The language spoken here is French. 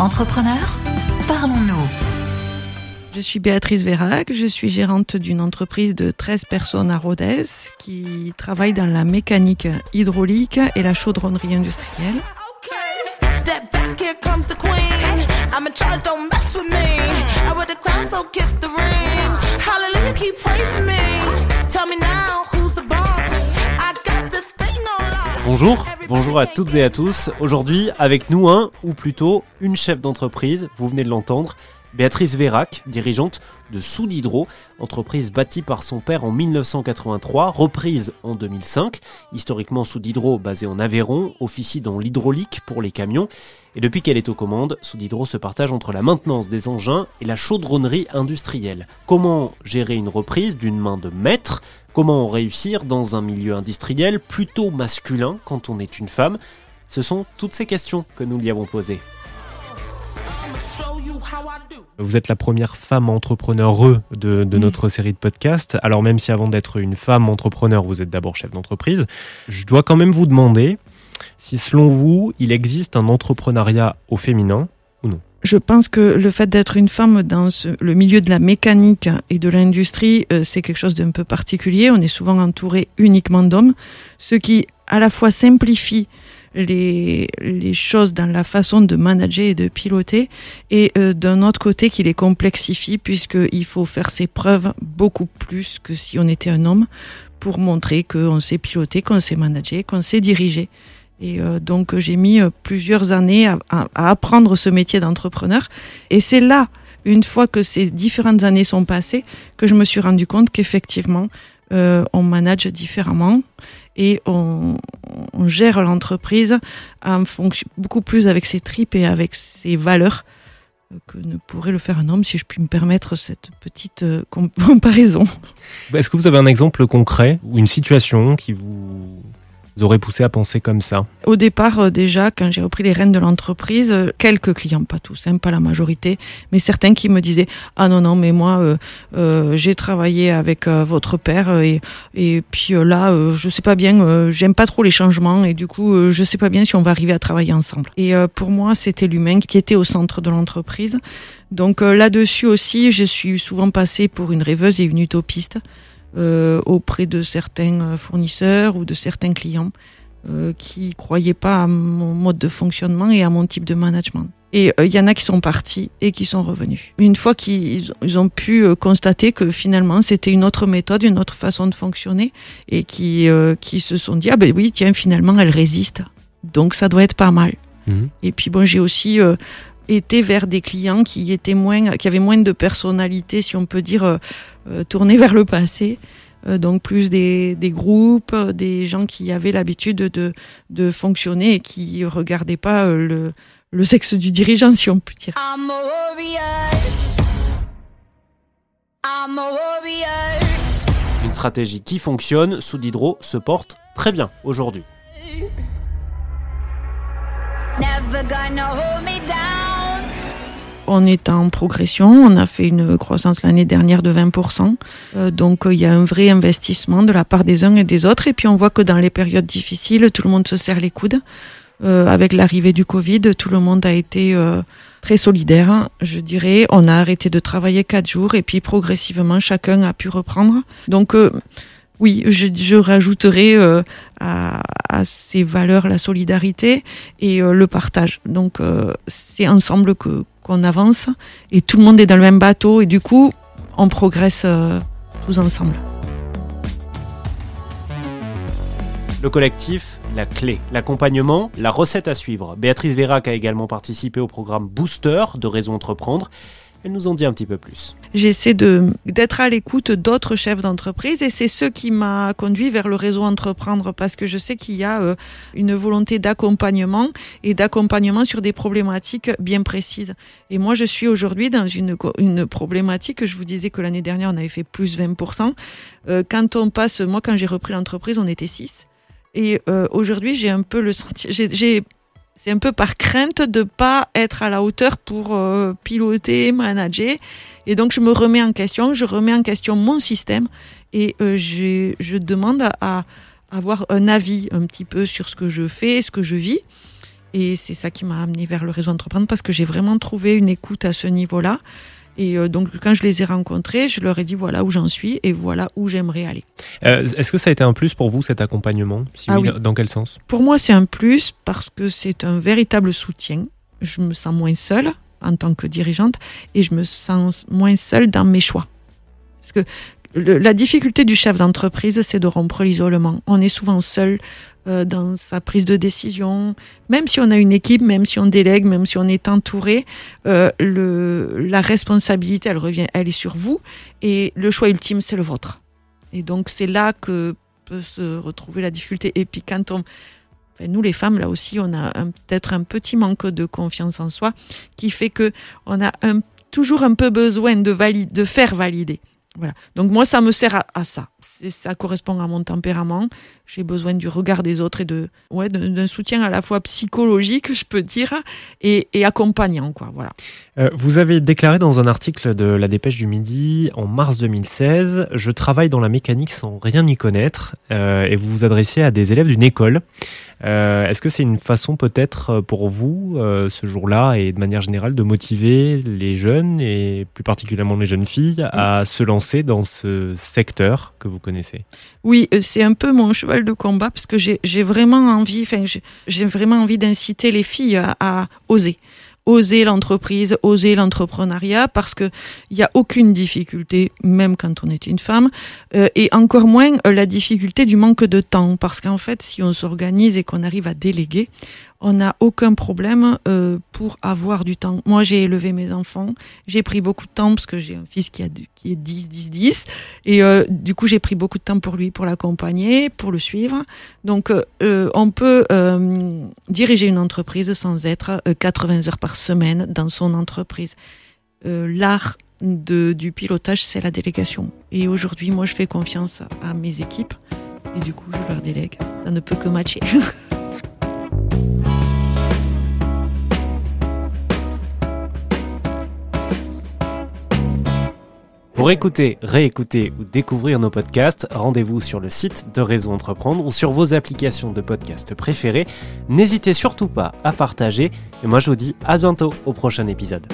Entrepreneur, parlons-nous. Je suis Béatrice Vérac, je suis gérante d'une entreprise de 13 personnes à Rodez qui travaille dans la mécanique hydraulique et la chaudronnerie industrielle. Bonjour, bonjour à toutes et à tous. Aujourd'hui, avec nous un, ou plutôt une chef d'entreprise, vous venez de l'entendre, Béatrice Vérac, dirigeante de Soudhydro, entreprise bâtie par son père en 1983, reprise en 2005. Historiquement, Soudhydro, basé en Aveyron, officie dans l'hydraulique pour les camions. Et depuis qu'elle est aux commandes, Soudhydro se partage entre la maintenance des engins et la chaudronnerie industrielle. Comment gérer une reprise d'une main de maître? Comment réussir dans un milieu industriel plutôt masculin quand on est une femme? Ce sont toutes ces questions que nous lui avons posées. Vous êtes la première femme entrepreneure de, de notre série de podcasts. Alors même si avant d'être une femme entrepreneur, vous êtes d'abord chef d'entreprise, je dois quand même vous demander si selon vous, il existe un entrepreneuriat au féminin? Je pense que le fait d'être une femme dans le milieu de la mécanique et de l'industrie, euh, c'est quelque chose d'un peu particulier. On est souvent entouré uniquement d'hommes, ce qui à la fois simplifie les, les choses dans la façon de manager et de piloter, et euh, d'un autre côté qui les complexifie, puisqu'il faut faire ses preuves beaucoup plus que si on était un homme pour montrer qu'on sait piloter, qu'on sait manager, qu'on sait diriger. Et euh, donc j'ai mis euh, plusieurs années à, à- apprendre ce métier d'entrepreneur. Et c'est là, une fois que ces différentes années sont passées, que je me suis rendu compte qu'effectivement, euh, on manage différemment et on, on gère l'entreprise en fonction beaucoup plus avec ses tripes et avec ses valeurs euh, que ne pourrait le faire un homme, si je puis me permettre cette petite euh, com- comparaison. Est-ce que vous avez un exemple concret ou une situation qui vous aurait poussé à penser comme ça Au départ, euh, déjà, quand j'ai repris les rênes de l'entreprise, euh, quelques clients, pas tous, hein, pas la majorité, mais certains qui me disaient ah non non, mais moi euh, euh, j'ai travaillé avec votre père et et puis là, je sais pas bien, j'aime pas trop les changements et du coup, je sais pas bien si on va arriver à travailler ensemble. Et pour moi, c'était l'humain qui était au centre de l'entreprise. Donc là-dessus aussi, je suis souvent passée pour une rêveuse et une utopiste auprès de certains euh, fournisseurs ou de certains clients euh, qui croyaient pas à mon mode de fonctionnement et à mon type de management. Et euh, il y en a qui sont partis et qui sont revenus. Une fois qu'ils ils ont pu euh, constater que finalement c'était une autre méthode, une autre façon de fonctionner, et qui, euh, qui se sont dit ah ben oui tiens finalement elle résiste, donc ça doit être pas mal. Mhm. Et puis bon, j'ai aussi euh, été vers des clients qui étaient moins, qui avaient moins de personnalité, si on peut dire, euh, euh, tournés vers le passé. Euh, donc plus des, des groupes, des gens qui avaient l'habitude de, de fonctionner et qui regardaient pas euh, le, le sexe du dirigeant, si on peut dire. I'm a warrior. I'm a warrior. Une stratégie qui fonctionne, Soudhydro se porte très bien aujourd'hui. Never gonna hold me down. On est en progression, on a fait une croissance l'année dernière de 20%. Euh, donc il y a un vrai investissement de la part des uns et des autres. Et puis on voit que dans les périodes difficiles, tout le monde se serre les coudes. Euh, avec l'arrivée du Covid, tout le monde a été euh, très solidaire, je dirais. On a arrêté de travailler quatre jours et puis progressivement chacun a pu reprendre. Donc oui, je, rajouterai à, ces valeurs la solidarité et le partage. Donc c'est ensemble que qu'on avance et tout le monde est dans le même bateau et du coup on progresse euh, tous ensemble. Le collectif, la clé, l'accompagnement, la recette à suivre. Béatrice Vérac a également participé au programme Booster de Réseau Entreprendre. Elle nous en dit un petit peu plus. J'essaie d'être à l'écoute d'autres chefs d'entreprise et c'est ce qui m'a conduit vers le réseau entreprendre parce que je sais qu'il y a euh, une volonté d'accompagnement et d'accompagnement sur des problématiques bien précises. Et moi, je suis aujourd'hui dans une une problématique. Je vous disais que l'année dernière, on avait fait plus 20%. Euh, quand on passe, moi, quand j'ai repris l'entreprise, on était 6. Et euh, aujourd'hui, j'ai un peu le senti- j'ai- j'ai c'est un peu par crainte de pas être à la hauteur pour euh, piloter, manager. Et donc, je me remets en question, je remets en question mon système et euh, je demande à, à avoir un avis un petit peu sur ce que je fais, ce que je vis. Et c'est ça qui m'a amené vers le réseau entreprendre parce que j'ai vraiment trouvé une écoute à ce niveau-là. Et euh, donc, quand je les ai rencontrés, je leur ai dit voilà où j'en suis et voilà où j'aimerais aller. Euh, Est-ce que ça a été un plus pour vous cet accompagnement? Si Ah oui, dans quel sens? Pour moi, c'est un plus parce que c'est un véritable soutien. Je me sens moins seule en tant que dirigeante et je me sens moins seule dans mes choix. Parce que la difficulté du chef d'entreprise, c'est de rompre l'isolement. On est souvent seul euh, dans sa prise de décision, même si on a une équipe, même si on délègue, même si on est entouré, euh, le, la responsabilité, elle revient, elle est sur vous et le choix ultime, c'est le vôtre. Et donc c'est là que peut se retrouver la difficulté. Et puis quand on, nous les femmes là aussi, on a peut-être un petit manque de confiance en soi qui fait que on a un- toujours un peu besoin de valider, de faire valider. Voilà. Donc moi, ça me sert à, ça. Ça correspond à mon tempérament. J'ai besoin du regard des autres et de, ouais, d'un soutien à la fois psychologique, je peux dire, et, et accompagnant, quoi. Voilà. Euh, Vous avez déclaré dans un article de la Dépêche du Midi en mars 2016 Je travaille dans la mécanique sans rien y connaître euh, et vous vous adressiez à des élèves d'une école. Euh, Est-ce que c'est une façon peut-être euh, pour vous, euh, ce jour-là et de manière générale, de motiver les jeunes et plus particulièrement les jeunes filles à se lancer dans ce secteur que vous connaissez? Oui, c'est un peu mon cheval de combat parce que j'ai vraiment envie, enfin, j'ai- j'ai vraiment envie d'inciter les filles à, à oser. Oser l'entreprise, oser l'entrepreneuriat, parce que il y a aucune difficulté, même quand on est une femme, euh, et encore moins euh, la difficulté du manque de temps, parce qu'en fait, si on s'organise et qu'on arrive à déléguer, on n'a aucun problème euh, pour avoir du temps. Moi, j'ai élevé mes enfants, j'ai pris beaucoup de temps parce que j'ai un fils qui a qui est 10, 10, 10, et euh, du coup, j'ai pris beaucoup de temps pour lui, pour l'accompagner, pour le suivre. Donc, euh, euh, on peut euh, diriger une entreprise sans être euh, 80 heures par semaine dans son entreprise. Euh, L'art du pilotage, c'est la délégation. Et aujourd'hui, moi, je fais confiance à mes équipes. Et du coup, je leur délègue. Ça ne peut que matcher. Pour écouter, réécouter ou découvrir nos podcasts, rendez-vous sur le site de Réseau Entreprendre ou sur vos applications de podcast préférées. N'hésitez surtout pas à partager et moi je vous dis à bientôt au prochain épisode.